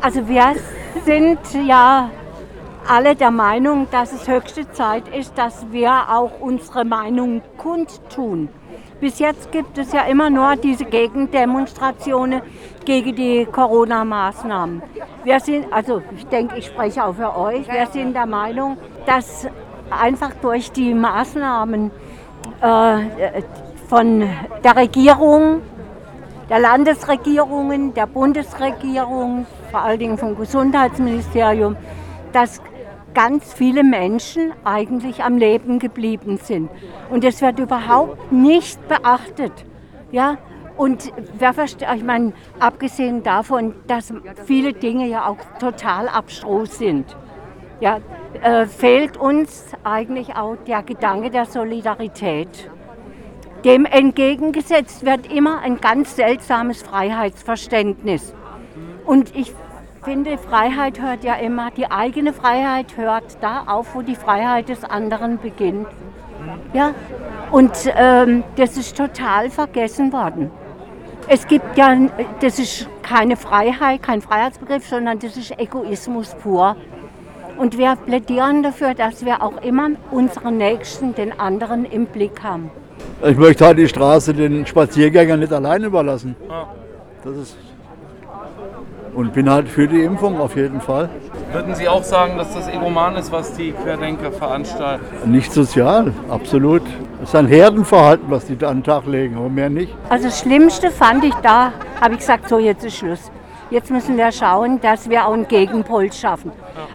Also wir sind ja alle der Meinung, dass es höchste Zeit ist, dass wir auch unsere Meinung kundtun. Bis jetzt gibt es ja immer nur diese Gegendemonstrationen gegen die Corona-Maßnahmen. Wir sind, also ich denke, ich spreche auch für euch, wir sind der Meinung, dass einfach durch die Maßnahmen äh, von der Regierung, der Landesregierungen, der Bundesregierung, vor allen Dingen vom Gesundheitsministerium, dass ganz viele Menschen eigentlich am Leben geblieben sind. Und es wird überhaupt nicht beachtet. Ja? Und wer versteht, ich meine, abgesehen davon, dass viele Dinge ja auch total abstrus sind, ja, äh, fehlt uns eigentlich auch der Gedanke der Solidarität. Dem entgegengesetzt wird immer ein ganz seltsames Freiheitsverständnis. Und ich finde, Freiheit hört ja immer, die eigene Freiheit hört da auf, wo die Freiheit des anderen beginnt. Ja? Und ähm, das ist total vergessen worden. Es gibt ja, das ist keine Freiheit, kein Freiheitsbegriff, sondern das ist Egoismus pur. Und wir plädieren dafür, dass wir auch immer unseren Nächsten, den anderen im Blick haben. Ich möchte halt die Straße den Spaziergängern nicht allein überlassen. Das ist und bin halt für die Impfung auf jeden Fall. Würden Sie auch sagen, dass das egoman ist, was die Querdenker veranstalten? Nicht sozial, absolut. Es ist ein Herdenverhalten, was die da an den Tag legen, aber mehr nicht. Also das Schlimmste fand ich da, habe ich gesagt, so jetzt ist Schluss. Jetzt müssen wir schauen, dass wir auch einen Gegenpol schaffen.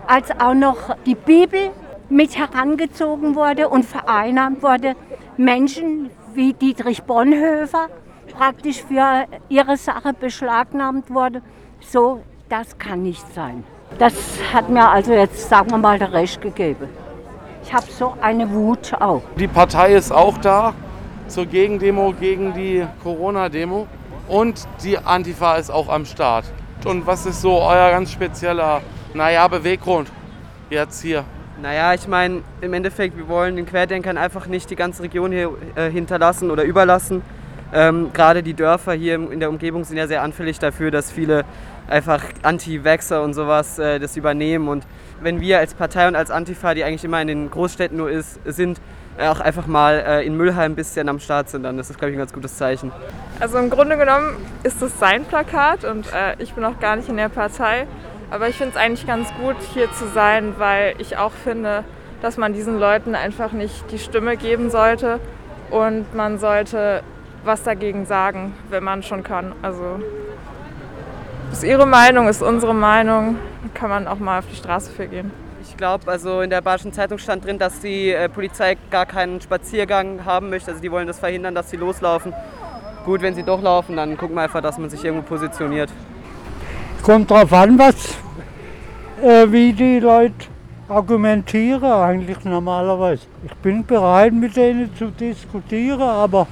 Als auch noch die Bibel mit herangezogen wurde und vereinnahmt wurde, Menschen wie Dietrich Bonhoeffer praktisch für ihre Sache beschlagnahmt wurde, so, das kann nicht sein. Das hat mir also jetzt, sagen wir mal, der Recht gegeben. Ich habe so eine Wut auch. Die Partei ist auch da zur Gegendemo gegen die Corona-Demo und die Antifa ist auch am Start. Und was ist so euer ganz spezieller, naja, Beweggrund jetzt hier? Naja, ich meine, im Endeffekt, wir wollen den Querdenkern einfach nicht die ganze Region hier äh, hinterlassen oder überlassen. Ähm, Gerade die Dörfer hier in der Umgebung sind ja sehr anfällig dafür, dass viele einfach Anti-Vaxxer und sowas äh, das übernehmen. Und wenn wir als Partei und als Antifa, die eigentlich immer in den Großstädten nur ist, sind, äh, auch einfach mal äh, in Müllheim ein bisschen am Start sind, dann ist das, glaube ich, ein ganz gutes Zeichen. Also im Grunde genommen ist das sein Plakat und äh, ich bin auch gar nicht in der Partei. Aber ich finde es eigentlich ganz gut, hier zu sein, weil ich auch finde, dass man diesen Leuten einfach nicht die Stimme geben sollte und man sollte was dagegen sagen, wenn man schon kann. Also ist Ihre Meinung, ist unsere Meinung, kann man auch mal auf die Straße für gehen. Ich glaube, also in der Badischen Zeitung stand drin, dass die äh, Polizei gar keinen Spaziergang haben möchte. Also die wollen das verhindern, dass sie loslaufen. Gut, wenn sie doch laufen, dann gucken wir einfach, dass man sich irgendwo positioniert. Kommt drauf an, was, äh, wie die Leute argumentieren eigentlich normalerweise. Ich bin bereit, mit denen zu diskutieren, aber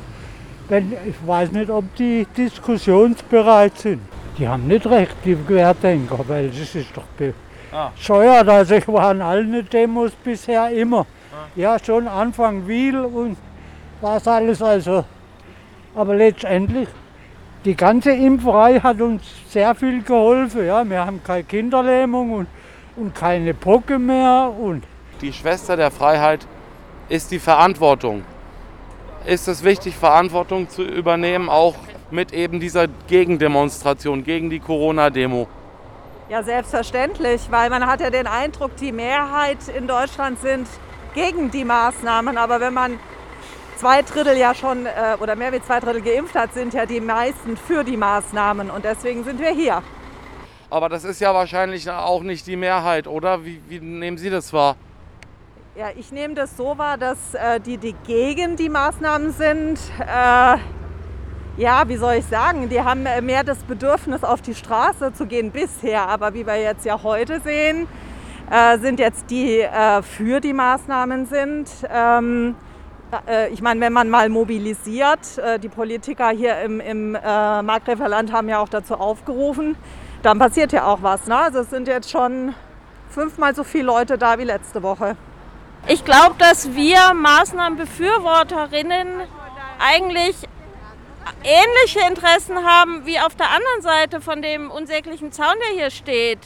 wenn, ich weiß nicht, ob die diskussionsbereit sind. Die haben nicht recht, die Querdenker, weil das ist doch bescheuert. Ah. Also ich war an allen Demos bisher immer. Ah. Ja, schon Anfang Wiel und was alles. Also. Aber letztendlich, die ganze Impferei hat uns sehr viel geholfen. Ja, wir haben keine Kinderlähmung und, und keine Brocke mehr. Und die Schwester der Freiheit ist die Verantwortung. Ist es wichtig, Verantwortung zu übernehmen, auch mit eben dieser Gegendemonstration, gegen die Corona-Demo? Ja, selbstverständlich, weil man hat ja den Eindruck, die Mehrheit in Deutschland sind gegen die Maßnahmen. Aber wenn man zwei Drittel ja schon äh, oder mehr wie zwei Drittel geimpft hat, sind ja die meisten für die Maßnahmen. Und deswegen sind wir hier. Aber das ist ja wahrscheinlich auch nicht die Mehrheit, oder? Wie, wie nehmen Sie das wahr? Ja, ich nehme das so wahr, dass äh, die, die gegen die Maßnahmen sind, äh, ja, wie soll ich sagen, die haben äh, mehr das Bedürfnis, auf die Straße zu gehen bisher. Aber wie wir jetzt ja heute sehen, äh, sind jetzt die äh, für die Maßnahmen sind. Ähm, äh, ich meine, wenn man mal mobilisiert, die Politiker hier im, im Markgräfer Land haben ja auch dazu aufgerufen, dann passiert ja auch was. Ne? Also es sind jetzt schon fünfmal so viele Leute da wie letzte Woche. Ich glaube, dass wir Maßnahmenbefürworterinnen eigentlich ähnliche Interessen haben wie auf der anderen Seite von dem unsäglichen Zaun, der hier steht.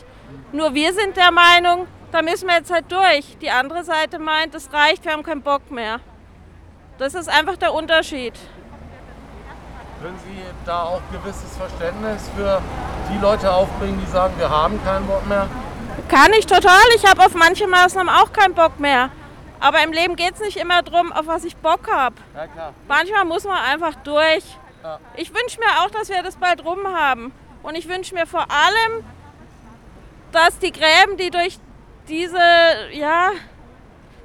Nur wir sind der Meinung, da müssen wir jetzt halt durch. Die andere Seite meint, es reicht, wir haben keinen Bock mehr. Das ist einfach der Unterschied. Können Sie da auch gewisses Verständnis für die Leute aufbringen, die sagen, wir haben keinen Bock mehr? Kann ich total. Ich habe auf manche Maßnahmen auch keinen Bock mehr. Aber im Leben geht es nicht immer darum, auf was ich Bock habe. Ja, klar. Manchmal muss man einfach durch. Ja. Ich wünsche mir auch, dass wir das bald rum haben. Und ich wünsche mir vor allem, dass die Gräben, die durch diese, ja,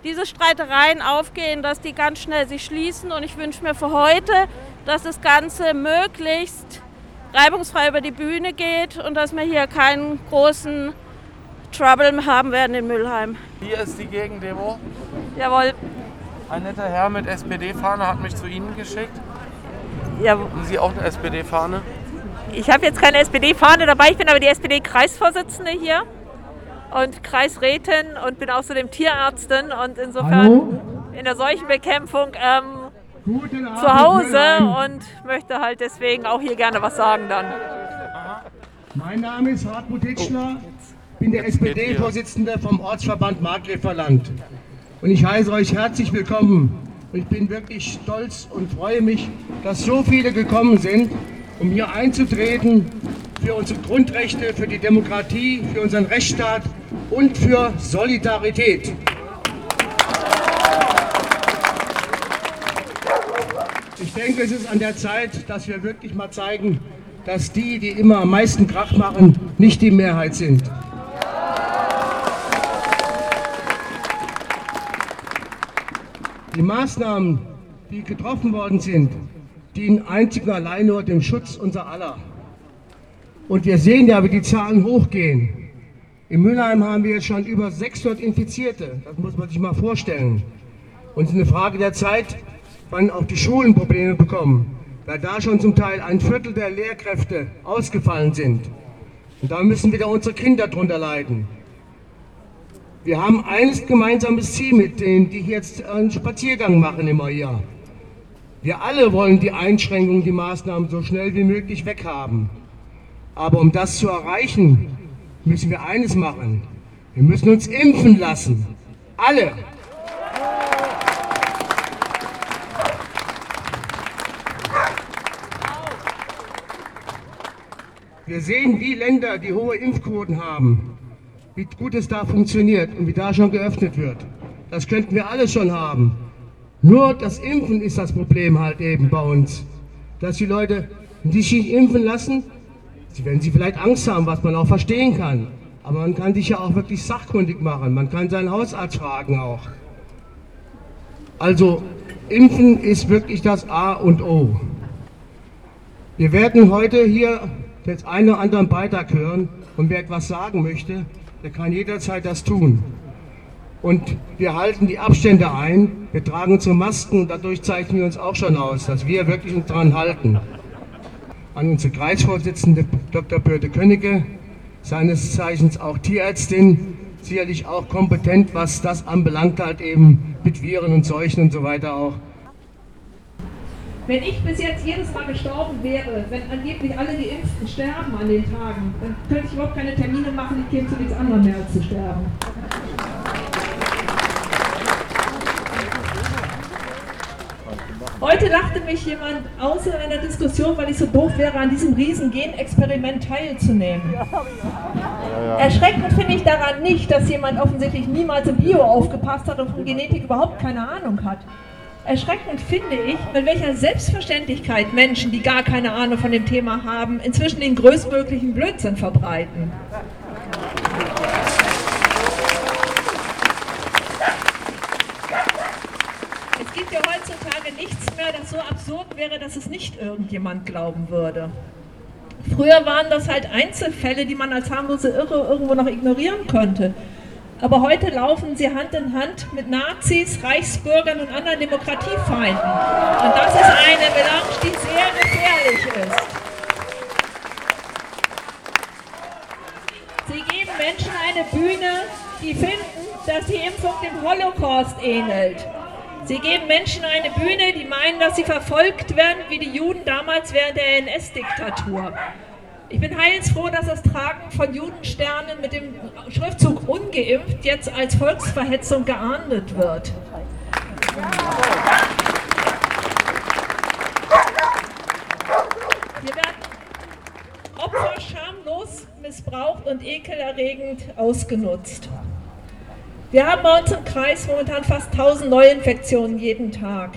diese Streitereien aufgehen, dass die ganz schnell sich schließen. Und ich wünsche mir für heute, dass das Ganze möglichst reibungsfrei über die Bühne geht und dass wir hier keinen großen Trouble haben werden in Mülheim. Hier ist die Gegendemo. Jawohl. Ein netter Herr mit SPD-Fahne hat mich zu Ihnen geschickt. Ja, Haben Sie auch eine SPD-Fahne? ich habe jetzt keine SPD-Fahne dabei, ich bin aber die SPD-Kreisvorsitzende hier und Kreisrätin und bin außerdem Tierärztin und insofern in der Seuchenbekämpfung ähm, zu Hause und möchte halt deswegen auch hier gerne was sagen dann. Mein Name ist Hartmut Hitschler, bin der SPD-Vorsitzende vom Ortsverband Markgräferland. Und ich heiße euch herzlich willkommen. Und ich bin wirklich stolz und freue mich, dass so viele gekommen sind, um hier einzutreten für unsere Grundrechte, für die Demokratie, für unseren Rechtsstaat und für Solidarität. Ich denke, es ist an der Zeit, dass wir wirklich mal zeigen, dass die, die immer am meisten Krach machen, nicht die Mehrheit sind. Die Maßnahmen, die getroffen worden sind, dienen einzig und allein nur dem Schutz unser aller. Und wir sehen ja, wie die Zahlen hochgehen. In Mülheim haben wir jetzt schon über 600 Infizierte. Das muss man sich mal vorstellen. Und es ist eine Frage der Zeit, wann auch die Schulen Probleme bekommen, weil da schon zum Teil ein Viertel der Lehrkräfte ausgefallen sind. Und da müssen wieder unsere Kinder drunter leiden. Wir haben ein gemeinsames Ziel mit denen, die jetzt einen Spaziergang machen immer hier. Wir alle wollen die Einschränkungen, die Maßnahmen so schnell wie möglich weghaben. Aber um das zu erreichen, müssen wir eines machen. Wir müssen uns impfen lassen. Alle. Wir sehen die Länder, die hohe Impfquoten haben, wie gut es da funktioniert und wie da schon geöffnet wird. Das könnten wir alles schon haben. Nur das Impfen ist das Problem halt eben bei uns. Dass die Leute sich nicht impfen lassen, sie werden sie vielleicht Angst haben, was man auch verstehen kann. Aber man kann sich ja auch wirklich sachkundig machen. Man kann seinen Hausarzt fragen auch. Also Impfen ist wirklich das A und O. Wir werden heute hier jetzt einen oder anderen Beitrag hören und wer etwas sagen möchte, der kann jederzeit das tun. Und wir halten die Abstände ein, wir tragen unsere Masken und dadurch zeichnen wir uns auch schon aus, dass wir wirklich uns daran halten. An unsere Kreisvorsitzende Dr. Börte Königke, seines Zeichens auch Tierärztin, sicherlich auch kompetent, was das anbelangt halt eben mit Viren und Seuchen und so weiter auch. Wenn ich bis jetzt jedes Mal gestorben wäre, wenn angeblich alle Geimpften sterben an den Tagen, dann könnte ich überhaupt keine Termine machen, ich käme zu nichts anderem mehr als zu sterben. Heute lachte mich jemand aus in einer Diskussion, weil ich so doof wäre, an diesem riesen Genexperiment teilzunehmen. Erschreckend finde ich daran nicht, dass jemand offensichtlich niemals im Bio aufgepasst hat und von Genetik überhaupt keine Ahnung hat. Erschreckend finde ich, mit welcher Selbstverständlichkeit Menschen, die gar keine Ahnung von dem Thema haben, inzwischen den größtmöglichen Blödsinn verbreiten. Es gibt ja heutzutage nichts mehr, das so absurd wäre, dass es nicht irgendjemand glauben würde. Früher waren das halt Einzelfälle, die man als harmlose Irre irgendwo noch ignorieren konnte. Aber heute laufen sie Hand in Hand mit Nazis, Reichsbürgern und anderen Demokratiefeinden. Und das ist eine Melange, die sehr gefährlich ist. Sie geben Menschen eine Bühne, die finden, dass die Impfung dem Holocaust ähnelt. Sie geben Menschen eine Bühne, die meinen, dass sie verfolgt werden, wie die Juden damals während der NS-Diktatur. Ich bin heilsfroh, dass das Tragen von Judensternen mit dem Schriftzug ungeimpft jetzt als Volksverhetzung geahndet wird. Wir werden Opfer schamlos missbraucht und ekelerregend ausgenutzt. Wir haben bei uns im Kreis momentan fast 1000 Neuinfektionen jeden Tag.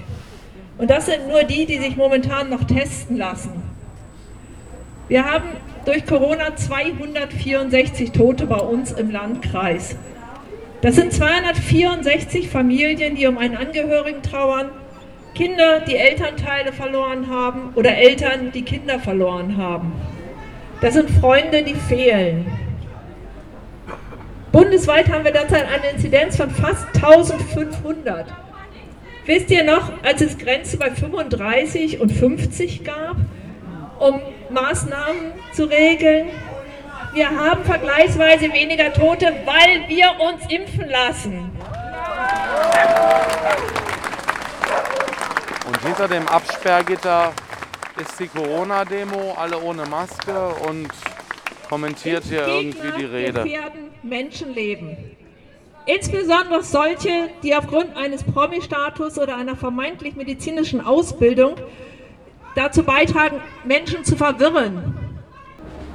Und das sind nur die, die sich momentan noch testen lassen. Wir haben durch Corona 264 Tote bei uns im Landkreis. Das sind 264 Familien, die um einen Angehörigen trauern, Kinder, die Elternteile verloren haben oder Eltern, die Kinder verloren haben. Das sind Freunde, die fehlen. Bundesweit haben wir derzeit eine Inzidenz von fast 1500. Wisst ihr noch, als es Grenzen bei 35 und 50 gab, um Maßnahmen zu regeln? Wir haben vergleichsweise weniger Tote, weil wir uns impfen lassen. Und hinter dem Absperrgitter ist die Corona-Demo, alle ohne Maske und kommentiert hier irgendwie die Rede. Menschenleben. Insbesondere solche, die aufgrund eines Promi-Status oder einer vermeintlich medizinischen Ausbildung dazu beitragen, Menschen zu verwirren.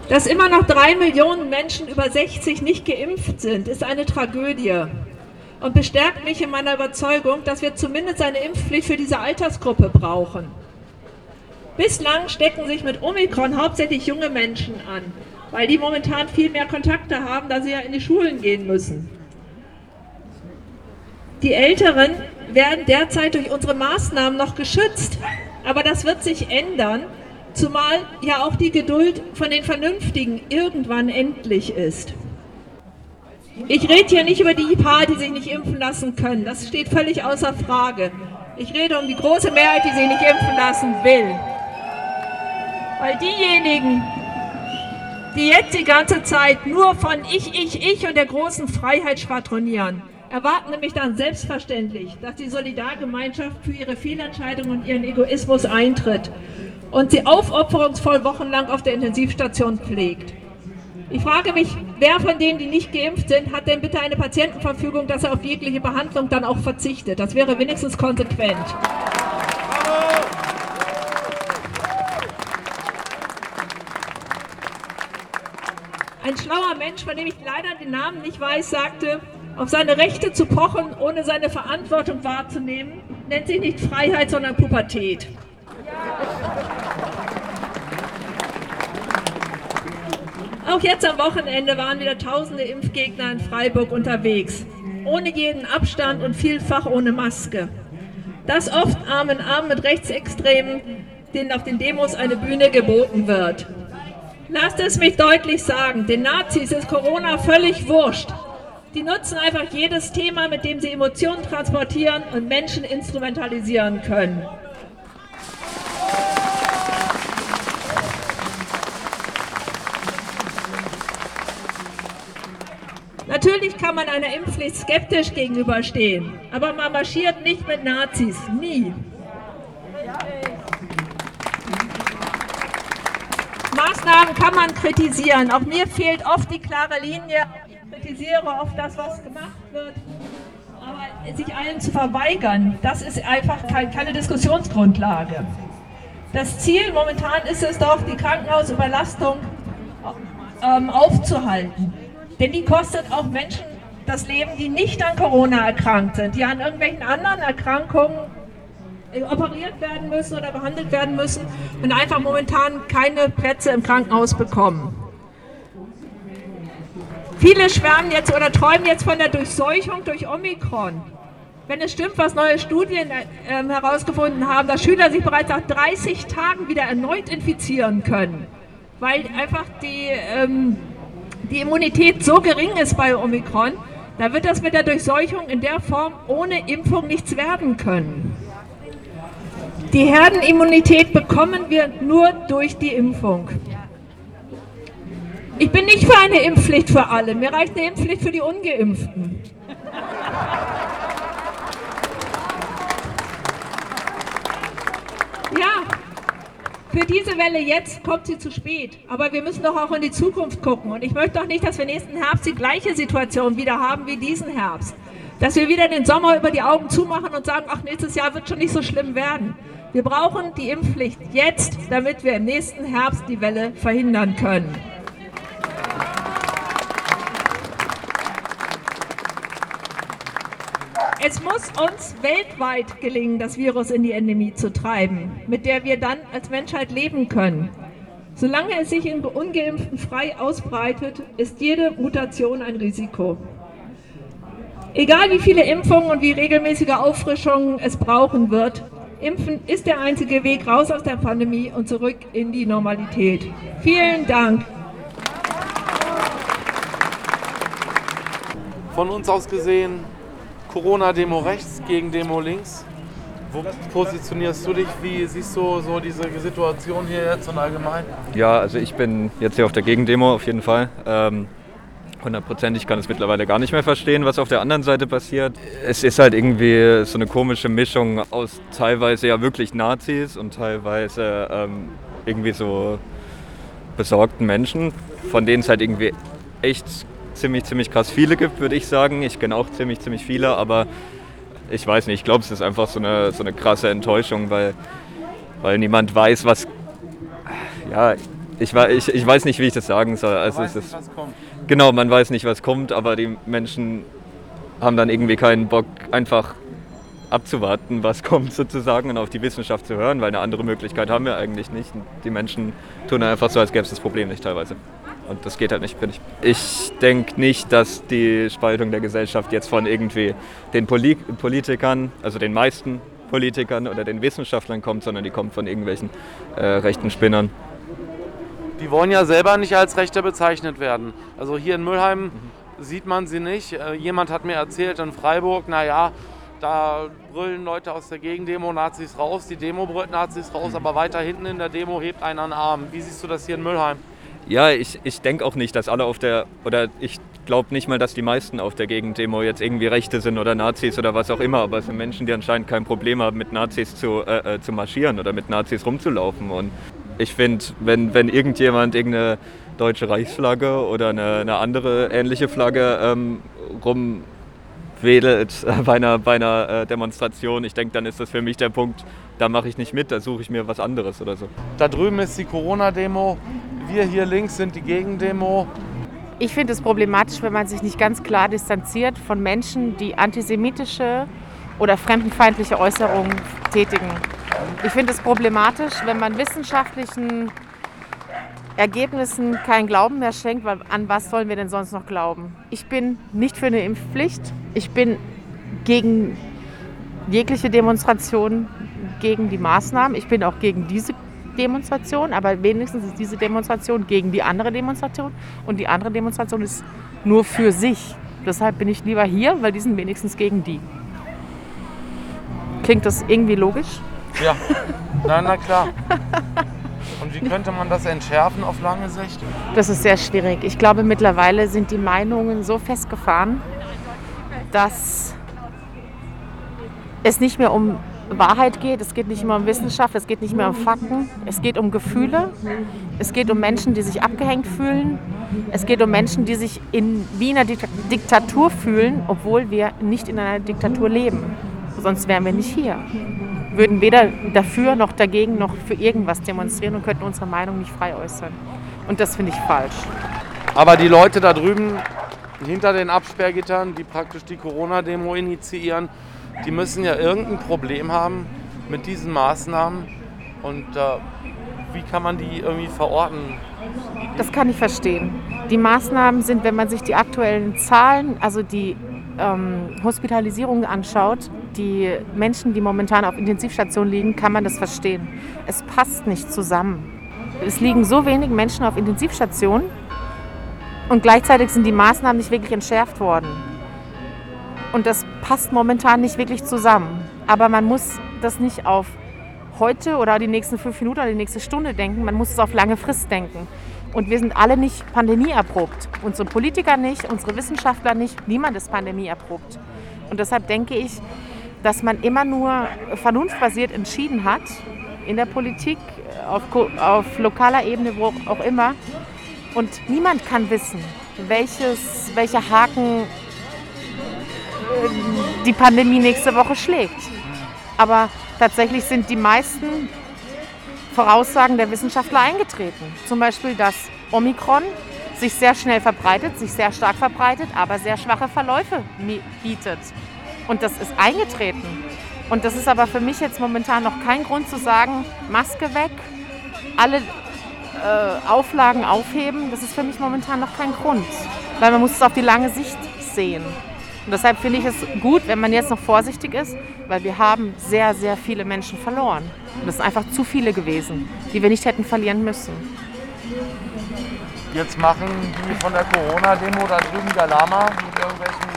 Dass immer noch drei Millionen Menschen über 60 nicht geimpft sind, ist eine Tragödie und bestärkt mich in meiner Überzeugung, dass wir zumindest eine Impfpflicht für diese Altersgruppe brauchen. Bislang stecken sich mit Omikron hauptsächlich junge Menschen an, weil die momentan viel mehr Kontakte haben, da sie ja in die Schulen gehen müssen. Die Älteren werden derzeit durch unsere Maßnahmen noch geschützt, aber das wird sich ändern, zumal ja auch die Geduld von den Vernünftigen irgendwann endlich ist. Ich rede hier nicht über die paar, die sich nicht impfen lassen können. Das steht völlig außer Frage. Ich rede um die große Mehrheit, die sich nicht impfen lassen will. Weil diejenigen, die jetzt die ganze Zeit nur von ich, ich, ich und der großen Freiheit schwadronieren, erwarten nämlich dann selbstverständlich, dass die Solidargemeinschaft für ihre Fehlentscheidungen und ihren Egoismus eintritt und sie aufopferungsvoll wochenlang auf der Intensivstation pflegt. Ich frage mich, wer von denen, die nicht geimpft sind, hat denn bitte eine Patientenverfügung, dass er auf jegliche Behandlung dann auch verzichtet? Das wäre wenigstens konsequent. Ein schlauer Mensch, von dem ich leider den Namen nicht weiß, sagte, auf seine Rechte zu pochen, ohne seine Verantwortung wahrzunehmen, nennt sich nicht Freiheit, sondern Pubertät. Auch jetzt am Wochenende waren wieder tausende Impfgegner in Freiburg unterwegs. Ohne jeden Abstand und vielfach ohne Maske. Das oft Arm in Arm mit Rechtsextremen, denen auf den Demos eine Bühne geboten wird. Lasst es mich deutlich sagen, den Nazis ist Corona völlig wurscht. Die nutzen einfach jedes Thema, mit dem sie Emotionen transportieren und Menschen instrumentalisieren können. Natürlich kann man einer Impfpflicht skeptisch gegenüberstehen, aber man marschiert nicht mit Nazis, nie. Maßnahmen kann man kritisieren. Auch mir fehlt oft die klare Linie. Ich kritisiere oft das, was gemacht wird. Aber sich allen zu verweigern, das ist einfach keine Diskussionsgrundlage. Das Ziel momentan ist es doch, die Krankenhausüberlastung ähm, aufzuhalten. Denn die kostet auch Menschen das Leben, die nicht an Corona erkrankt sind, die an irgendwelchen anderen Erkrankungen äh, operiert werden müssen oder behandelt werden müssen und einfach momentan keine Plätze im Krankenhaus bekommen. Viele schwärmen jetzt oder träumen jetzt von der Durchseuchung durch Omikron. Wenn es stimmt, was neue Studien äh, herausgefunden haben, dass Schüler sich bereits nach 30 Tagen wieder erneut infizieren können, weil einfach die ähm, die Immunität so gering ist bei Omikron, da wird das mit der Durchseuchung in der Form ohne Impfung nichts werden können. Die Herdenimmunität bekommen wir nur durch die Impfung. Ich bin nicht für eine Impfpflicht für alle. Mir reicht eine Impfpflicht für die Ungeimpften. Ja, für diese Welle jetzt kommt sie zu spät. Aber wir müssen doch auch in die Zukunft gucken. Und ich möchte doch nicht, dass wir nächsten Herbst die gleiche Situation wieder haben wie diesen Herbst. Dass wir wieder den Sommer über die Augen zumachen und sagen, ach, nächstes Jahr wird schon nicht so schlimm werden. Wir brauchen die Impfpflicht jetzt, damit wir im nächsten Herbst die Welle verhindern können. Es muss uns weltweit gelingen, das Virus in die Endemie zu treiben, mit der wir dann als Menschheit leben können. Solange es sich in ungeimpften frei ausbreitet, ist jede Mutation ein Risiko. Egal wie viele Impfungen und wie regelmäßige Auffrischungen es brauchen wird, Impfen ist der einzige Weg raus aus der Pandemie und zurück in die Normalität. Vielen Dank. Von uns aus gesehen Corona-Demo rechts gegen Demo links. Wo positionierst du dich? Wie siehst du so diese Situation hier jetzt und allgemein? Ja, also ich bin jetzt hier auf der Gegendemo auf jeden Fall. Ähm, hundertprozentig kann es mittlerweile gar nicht mehr verstehen, was auf der anderen Seite passiert. Es ist halt irgendwie so eine komische Mischung aus teilweise ja wirklich Nazis und teilweise ähm, irgendwie so besorgten Menschen, von denen es halt irgendwie echt ziemlich, ziemlich krass viele gibt, würde ich sagen. Ich kenne auch ziemlich, ziemlich viele, aber ich weiß nicht, ich glaube, es ist einfach so eine, so eine krasse Enttäuschung, weil, weil niemand weiß, was. Ja, ich, ich, ich weiß nicht, wie ich das sagen soll. Also es ist, genau, man weiß nicht, was kommt, aber die Menschen haben dann irgendwie keinen Bock, einfach abzuwarten, was kommt sozusagen und auf die Wissenschaft zu hören, weil eine andere Möglichkeit haben wir eigentlich nicht. Die Menschen tun einfach so, als gäbe es das Problem nicht teilweise. Und das geht halt nicht, finde ich. Ich denke nicht, dass die Spaltung der Gesellschaft jetzt von irgendwie den Poli Politikern, also den meisten Politikern oder den Wissenschaftlern kommt, sondern die kommt von irgendwelchen äh, rechten Spinnern. Die wollen ja selber nicht als Rechte bezeichnet werden. Also hier in Mülheim mhm. sieht man sie nicht. Äh, jemand hat mir erzählt in Freiburg, naja, da brüllen Leute aus der Gegendemo Nazis raus, die Demo brüllt Nazis raus, mhm. aber weiter hinten in der Demo hebt einer einen Arm. Wie siehst du das hier in Mülheim? Ja, ich, ich denke auch nicht, dass alle auf der, oder ich glaube nicht mal, dass die meisten auf der Gegendemo jetzt irgendwie Rechte sind oder Nazis oder was auch immer, aber es sind Menschen, die anscheinend kein Problem haben, mit Nazis zu, äh, äh zu marschieren oder mit Nazis rumzulaufen. Und ich finde, wenn, wenn irgendjemand irgendeine deutsche Reichsflagge oder eine, eine andere ähnliche Flagge ähm, rumwedelt bei einer, bei einer äh, Demonstration, ich denke, dann ist das für mich der Punkt, da mache ich nicht mit, da suche ich mir was anderes oder so. Da drüben ist die Corona-Demo, wir hier links sind die Gegendemo. Ich finde es problematisch, wenn man sich nicht ganz klar distanziert von Menschen, die antisemitische oder fremdenfeindliche Äußerungen tätigen. Ich finde es problematisch, wenn man wissenschaftlichen Ergebnissen keinen Glauben mehr schenkt, weil an was sollen wir denn sonst noch glauben? Ich bin nicht für eine Impfpflicht. Ich bin gegen jegliche Demonstration gegen die Maßnahmen. Ich bin auch gegen diese Demonstration, aber wenigstens ist diese Demonstration gegen die andere Demonstration und die andere Demonstration ist nur für sich. Deshalb bin ich lieber hier, weil die sind wenigstens gegen die. Klingt das irgendwie logisch? Ja, na, na klar. Und wie könnte man das entschärfen auf lange Sicht? Das ist sehr schwierig. Ich glaube, mittlerweile sind die Meinungen so festgefahren, dass es nicht mehr um Wahrheit geht. Es geht nicht mehr um Wissenschaft, es geht nicht mehr um Fakten. Es geht um Gefühle. Es geht um Menschen, die sich abgehängt fühlen. Es geht um Menschen, die sich in, wie in einer Diktatur fühlen, obwohl wir nicht in einer Diktatur leben. Sonst wären wir nicht hier. Würden weder dafür noch dagegen noch für irgendwas demonstrieren und könnten unsere Meinung nicht frei äußern. Und das finde ich falsch. Aber die Leute da drüben hinter den Absperrgittern, die praktisch die Corona-Demo initiieren, die müssen ja irgendein Problem haben mit diesen Maßnahmen. Und äh, wie kann man die irgendwie verorten? Das kann ich verstehen. Die Maßnahmen sind, wenn man sich die aktuellen Zahlen, also die ähm, Hospitalisierung anschaut, die Menschen, die momentan auf Intensivstationen liegen, kann man das verstehen. Es passt nicht zusammen. Es liegen so wenig Menschen auf Intensivstationen und gleichzeitig sind die Maßnahmen nicht wirklich entschärft worden. Und das passt momentan nicht wirklich zusammen. Aber man muss das nicht auf heute oder die nächsten fünf Minuten oder die nächste Stunde denken, man muss es auf lange Frist denken. Und wir sind alle nicht pandemieerprobt. Unsere Politiker nicht, unsere Wissenschaftler nicht, niemand ist pandemieerprobt. Und deshalb denke ich, dass man immer nur vernunftbasiert entschieden hat in der Politik, auf, auf lokaler Ebene, wo auch immer. Und niemand kann wissen, welches, welcher Haken die Pandemie nächste Woche schlägt. Aber tatsächlich sind die meisten Voraussagen der Wissenschaftler eingetreten. Zum Beispiel, dass Omikron sich sehr schnell verbreitet, sich sehr stark verbreitet, aber sehr schwache Verläufe bietet. Und das ist eingetreten. Und das ist aber für mich jetzt momentan noch kein Grund zu sagen, Maske weg, alle äh, Auflagen aufheben. Das ist für mich momentan noch kein Grund, weil man muss es auf die lange Sicht sehen. Und deshalb finde ich es gut, wenn man jetzt noch vorsichtig ist, weil wir haben sehr, sehr viele Menschen verloren. Und das sind einfach zu viele gewesen, die wir nicht hätten verlieren müssen. Jetzt machen die von der Corona-Demo da drüben Galama mit irgendwelchen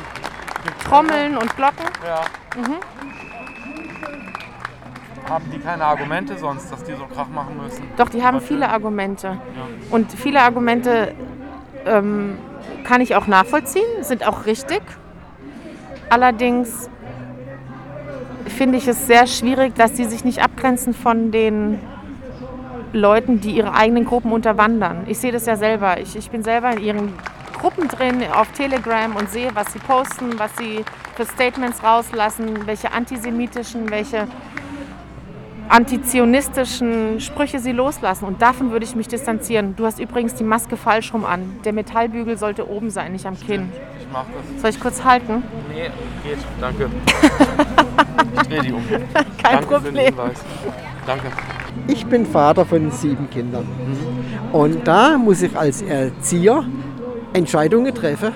Trommeln und Glocken. Ja. Mhm. Haben die keine Argumente sonst, dass die so Krach machen müssen? Doch, die haben viele Argumente. Und viele Argumente ähm, kann ich auch nachvollziehen, sind auch richtig. Allerdings finde ich es sehr schwierig, dass sie sich nicht abgrenzen von den Leuten, die ihre eigenen Gruppen unterwandern. Ich sehe das ja selber. Ich, ich bin selber in ihren Gruppen drin auf Telegram und sehe, was sie posten, was sie für Statements rauslassen, welche antisemitischen, welche antizionistischen Sprüche sie loslassen. Und davon würde ich mich distanzieren. Du hast übrigens die Maske falsch rum an. Der Metallbügel sollte oben sein, nicht am Kinn. Ich mach das. Soll ich kurz halten? Nee, geht. Danke. ich drehe die um. Kein Danke Für Problem. den Hinweis. Danke. Ich bin Vater von sieben Kindern. Und da muss ich als Erzieher Entscheidungen treffen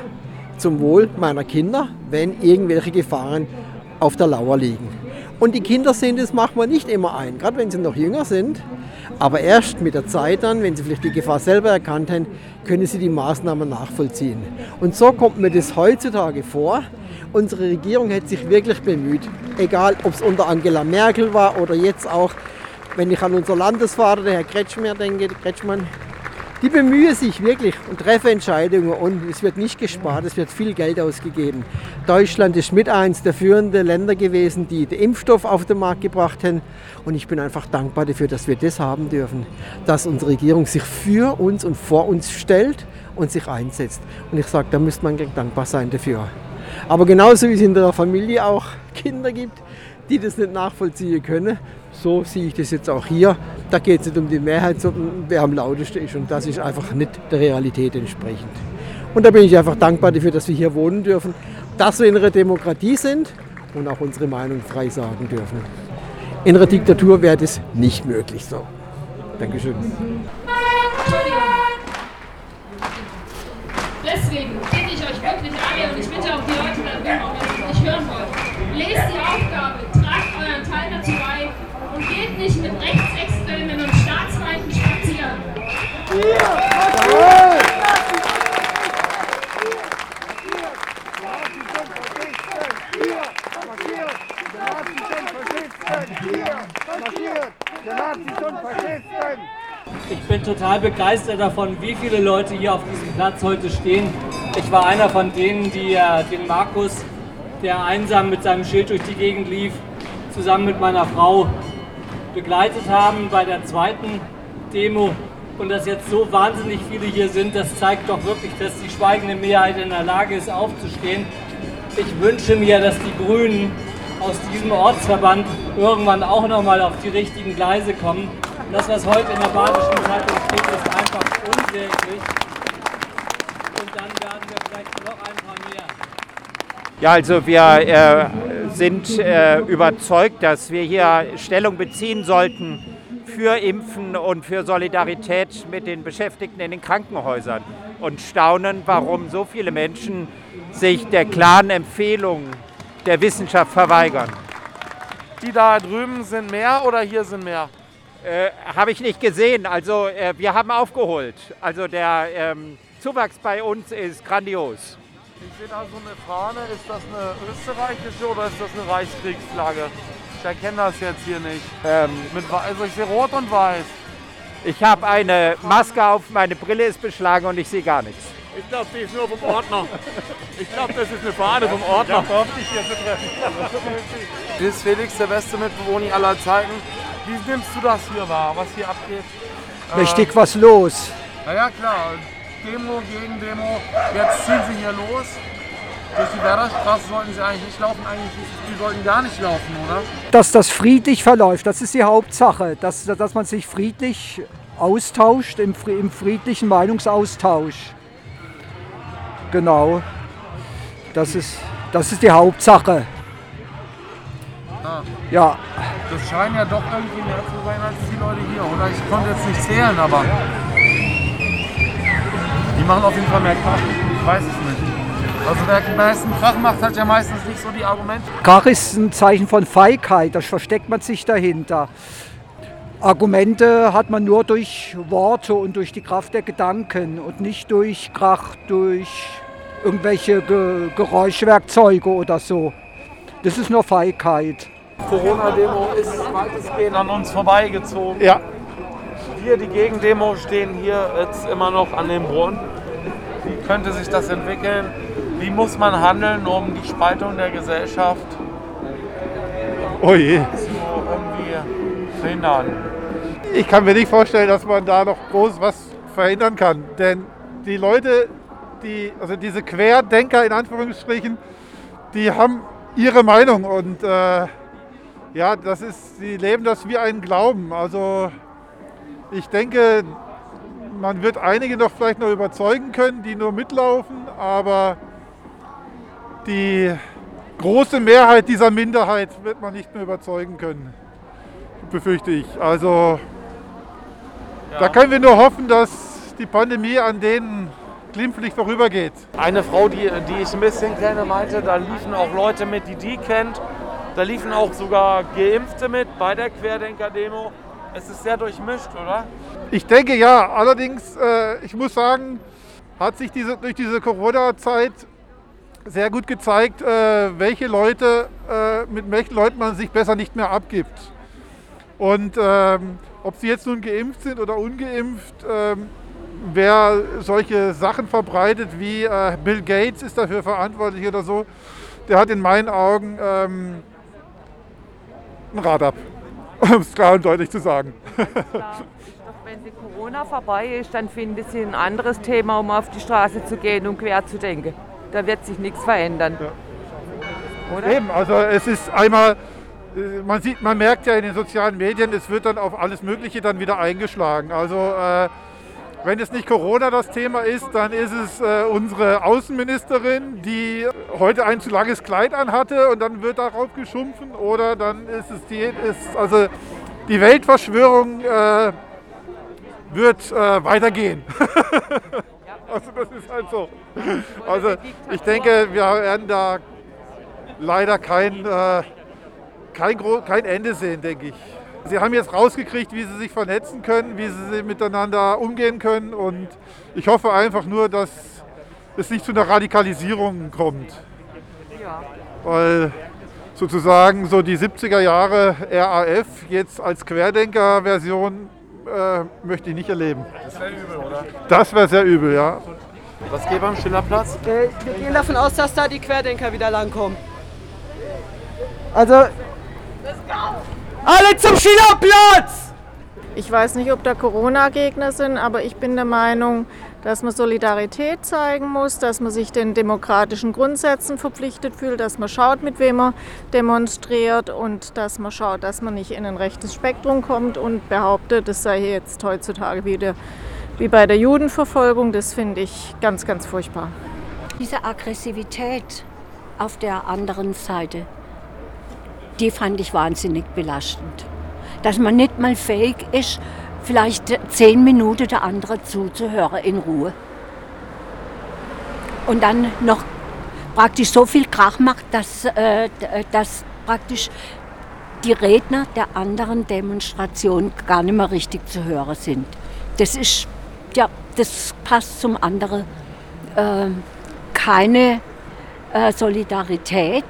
zum Wohl meiner Kinder, wenn irgendwelche Gefahren auf der Lauer liegen. Und die Kinder sehen das manchmal nicht immer ein, gerade wenn sie noch jünger sind. Aber erst mit der Zeit dann, wenn sie vielleicht die Gefahr selber erkannt haben, können sie die Maßnahmen nachvollziehen. Und so kommt mir das heutzutage vor. Unsere Regierung hat sich wirklich bemüht, egal ob es unter Angela Merkel war oder jetzt auch, wenn ich an unser Landesvater, der Herr Kretschmer denke, Kretschmann, die bemühen sich wirklich und treffen Entscheidungen und es wird nicht gespart, es wird viel Geld ausgegeben. Deutschland ist mit eins der führenden Länder gewesen, die den Impfstoff auf den Markt gebracht haben und ich bin einfach dankbar dafür, dass wir das haben dürfen, dass unsere Regierung sich für uns und vor uns stellt und sich einsetzt. Und ich sage, da müsste man dankbar sein dafür. Aber genauso wie es in der Familie auch Kinder gibt, die das nicht nachvollziehen können, so sehe ich das jetzt auch hier. Da geht es nicht um die Mehrheit, sondern wer am lautesten ist. Und das ist einfach nicht der Realität entsprechend. Und da bin ich einfach dankbar dafür, dass wir hier wohnen dürfen, dass wir in einer Demokratie sind und auch unsere Meinung frei sagen dürfen. In einer Diktatur wäre das nicht möglich so. Dankeschön. Deswegen nicht hören wollt, lest die Aufgabe, tragt euren Teil dazu bei und geht nicht mit Rechtsextremen und Staatsfeinden spazieren. Ich bin total begeistert davon, wie viele Leute hier auf diesem Platz heute stehen. Ich war einer von denen, die äh, den Markus, der einsam mit seinem Schild durch die Gegend lief, zusammen mit meiner Frau begleitet haben bei der zweiten Demo. Und dass jetzt so wahnsinnig viele hier sind, das zeigt doch wirklich, dass die schweigende Mehrheit in der Lage ist, aufzustehen. Ich wünsche mir, dass die Grünen aus diesem Ortsverband irgendwann auch nochmal auf die richtigen Gleise kommen. Das, was heute in der Badischen Zeitung steht, ist einfach unwirklich. Und dann werden wir vielleicht noch ein paar mehr. Ja, also wir äh, sind äh, überzeugt, dass wir hier Stellung beziehen sollten für Impfen und für Solidarität mit den Beschäftigten in den Krankenhäusern und staunen, warum so viele Menschen sich der klaren Empfehlung der Wissenschaft verweigern. Die da drüben sind mehr oder hier sind mehr? Äh, Habe ich nicht gesehen. Also äh, wir haben aufgeholt. Also der ähm, Zuwachs bei uns ist grandios. Ich sehe da so eine Fahne. Ist das eine österreichische oder ist das eine Reichskriegsflagge? Ich erkenne das jetzt hier nicht. Ähm, Mit, also ich sehe rot und weiß. ich habe eine Maske auf, meine Brille ist beschlagen und ich sehe gar nichts. Ich glaube, die ist nur vom Ordner. Ich glaube, das ist eine Fahne vom Ordner. Das ist Felix, der beste Mitbewohner aller Zeiten. Wie nimmst du das hier wahr, was hier abgeht? Richtig was los. Naja, klar. Demo gegen Demo. Jetzt ziehen sie hier los. Durch die Werderstraße sollten sie eigentlich nicht laufen. Eigentlich, die sollten gar nicht laufen, oder? Dass das friedlich verläuft, das ist die Hauptsache. Dass, dass man sich friedlich austauscht, im, im friedlichen Meinungsaustausch. Genau. Das ist, das ist die Hauptsache. Ah. Ja. Das scheinen ja doch irgendwie mehr zu sein als die Leute hier, oder? Ich konnte jetzt nicht zählen, aber. Die machen auf jeden Fall mehr Krach. Ich weiß es nicht. Also wer am meisten Krach macht, hat ja meistens nicht so die Argumente. Krach ist ein Zeichen von Feigheit, da versteckt man sich dahinter. Argumente hat man nur durch Worte und durch die Kraft der Gedanken und nicht durch Krach, durch irgendwelche Ge Geräuschwerkzeuge oder so. Das ist nur Feigheit. Corona-Demo ist weitestgehend an uns vorbeigezogen. Ja. Wir, die Gegendemo, stehen hier jetzt immer noch an dem Brunnen. Wie könnte sich das entwickeln? Wie muss man handeln, um die Spaltung der Gesellschaft Oh je. zu irgendwie verhindern? Ich kann mir nicht vorstellen, dass man da noch groß was verhindern kann. Denn die Leute, die, also diese Querdenker in Anführungsstrichen, die haben ihre Meinung und äh, ja, das ist, sie leben das wie einen Glauben. Also ich denke, man wird einige noch vielleicht noch überzeugen können, die nur mitlaufen, aber die große Mehrheit dieser Minderheit wird man nicht mehr überzeugen können, befürchte ich. Also da können wir nur hoffen, dass die Pandemie an denen glimpflich vorübergeht. Eine Frau, die, die ich ein bisschen kenne, meinte, da liefen auch Leute mit, die die kennt. Da liefen auch sogar Geimpfte mit bei der Querdenker-Demo. Es ist sehr durchmischt, oder? Ich denke ja, allerdings, äh, ich muss sagen, hat sich diese, durch diese Corona-Zeit sehr gut gezeigt, äh, welche Leute, äh, mit welchen Leuten man sich besser nicht mehr abgibt. Und ähm, ob sie jetzt nun geimpft sind oder ungeimpft, ähm, wer solche Sachen verbreitet wie äh, Bill Gates ist dafür verantwortlich oder so, der hat in meinen Augen ähm, ein Rad ab, um es klar und deutlich zu sagen. Wenn die Corona vorbei ist, dann finden sie ein anderes Thema, um auf die Straße zu gehen und quer zu denken. Da wird sich nichts verändern. Oder? Eben, also es ist einmal, äh, man sieht, man merkt ja in den sozialen Medien, es wird dann auf alles Mögliche dann wieder eingeschlagen. Also äh, wenn es nicht Corona das Thema ist, dann ist es äh, unsere Außenministerin, die heute ein zu langes Kleid anhatte und dann wird darauf geschumpfen. Oder dann ist es die, ist, also die Weltverschwörung äh, wird äh, weitergehen. also das ist halt so. Also ich denke, wir werden da leider kein, äh, kein, kein Ende sehen, denke ich. Sie haben jetzt rausgekriegt, wie sie sich vernetzen können, wie sie miteinander umgehen können und ich hoffe einfach nur, dass es nicht zu einer Radikalisierung kommt. Weil sozusagen so die 70er Jahre RAF jetzt als Querdenker-Version äh, möchte ich nicht erleben. Das wäre übel, oder? Das wäre sehr übel, ja. Was geht beim Schillerplatz? Äh, wir gehen davon aus, dass da die Querdenker wieder langkommen. Also. Alle zum Schillerplatz! Ich weiß nicht, ob da Corona-Gegner sind, aber ich bin der Meinung, dass man Solidarität zeigen muss, dass man sich den demokratischen Grundsätzen verpflichtet fühlt, dass man schaut, mit wem man demonstriert und dass man schaut, dass man nicht in ein rechtes Spektrum kommt und behauptet, das sei jetzt heutzutage wieder wie bei der Judenverfolgung. Das finde ich ganz, ganz furchtbar. Diese Aggressivität auf der anderen Seite, die fand ich wahnsinnig belastend. Dass man nicht mal fähig ist, vielleicht zehn Minuten der andere zuzuhören in Ruhe. Und dann noch praktisch so viel Krach macht, dass, äh, dass praktisch die Redner der anderen Demonstration gar nicht mehr richtig zu hören sind. Das ist, ja, das passt zum anderen. Äh, keine äh, Solidarität,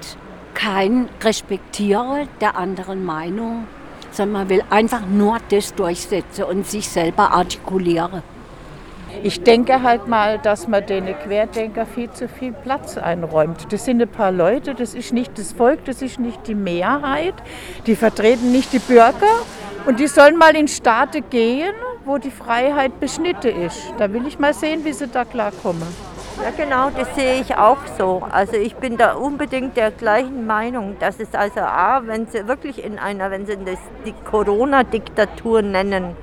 kein Respektieren der anderen Meinung, sondern man will einfach nur das durchsetzen und sich selber artikulieren. Ich denke halt mal, dass man den Querdenker viel zu viel Platz einräumt. Das sind ein paar Leute, das ist nicht das Volk, das ist nicht die Mehrheit. Die vertreten nicht die Bürger Und die sollen mal in Staaten gehen, wo die Freiheit beschnitten ist. Da will ich mal sehen, wie sie da klarkommen. Ja, genau, das sehe ich auch so. Also ich bin da unbedingt der gleichen Meinung, dass es also A, wenn sie wirklich in einer, wenn sie das die Corona-Diktatur nennen,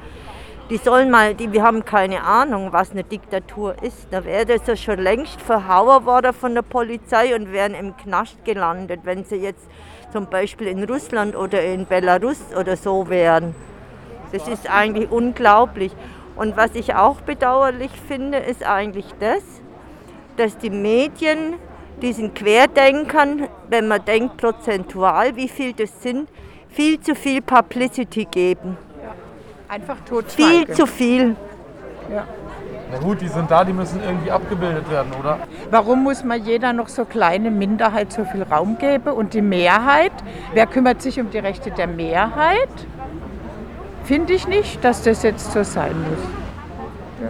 die sollen mal, die, wir haben keine Ahnung, was eine Diktatur ist. Da wäre das ja schon längst verhauen worden von der Polizei und wären im Knast gelandet, wenn sie jetzt zum Beispiel in Russland oder in Belarus oder so wären. Das ist eigentlich unglaublich. Und was ich auch bedauerlich finde, ist eigentlich das, dass die Medien diesen Querdenkern, wenn man denkt prozentual, wie viel das sind, viel zu viel Publicity geben. Einfach totschweigen. Viel zu viel. Ja. Na gut, die sind da, die müssen irgendwie abgebildet werden, oder? Warum muss man jeder noch so kleine Minderheit so viel Raum geben und die Mehrheit? Wer kümmert sich um die Rechte der Mehrheit? Finde ich nicht, dass das jetzt so sein muss.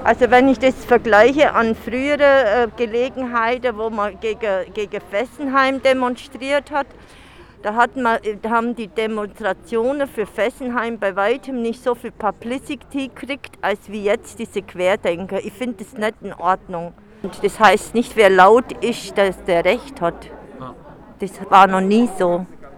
Also wenn ich das vergleiche an frühere äh, Gelegenheiten, wo man gegen, gegen Fessenheim demonstriert hat, da, hat man, da haben die Demonstrationen für Fessenheim bei weitem nicht so viel Publicity gekriegt, als wie jetzt diese Querdenker. Ich finde das nicht in Ordnung. Und das heißt nicht, wer laut ist, dass der Recht hat. Das war noch nie so.